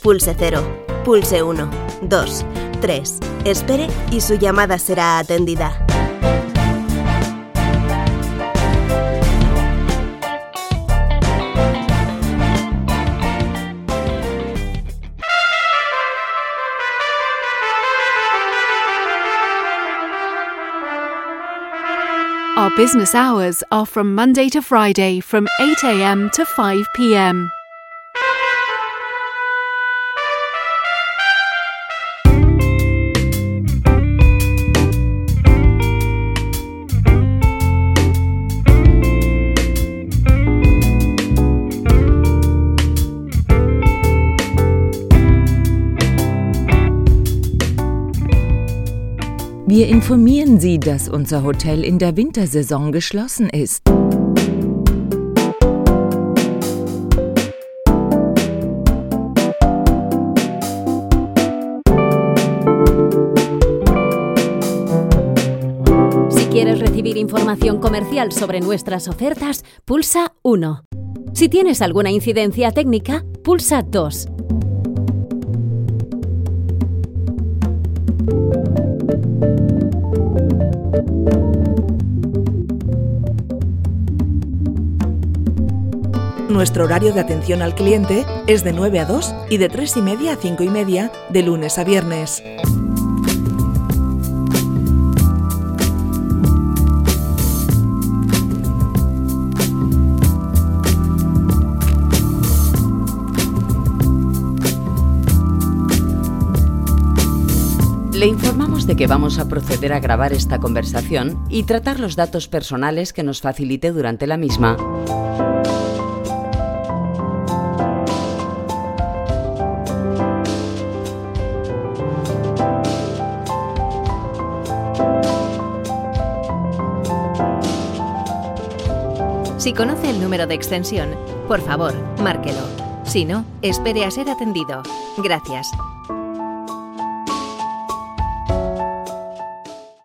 pulse 0, pulse 1, 2, 3. Espere y su llamada será atendida. Our business hours are from Monday to Friday from 8am to 5pm. Wir informieren Sie, dass unser Hotel in der Wintersaison geschlossen ist. Si quieres recibir información comercial sobre nuestras ofertas, pulsa 1. Si tienes alguna incidencia técnica, pulsa 2. Nuestro horario de atención al cliente es de 9 a 2 y de 3 y media a 5 y media de lunes a viernes. Le informamos de que vamos a proceder a grabar esta conversación y tratar los datos personales que nos facilite durante la misma. Si conoce el número de extensión, por favor, márquelo. Si no, espere a ser atendido. Gracias.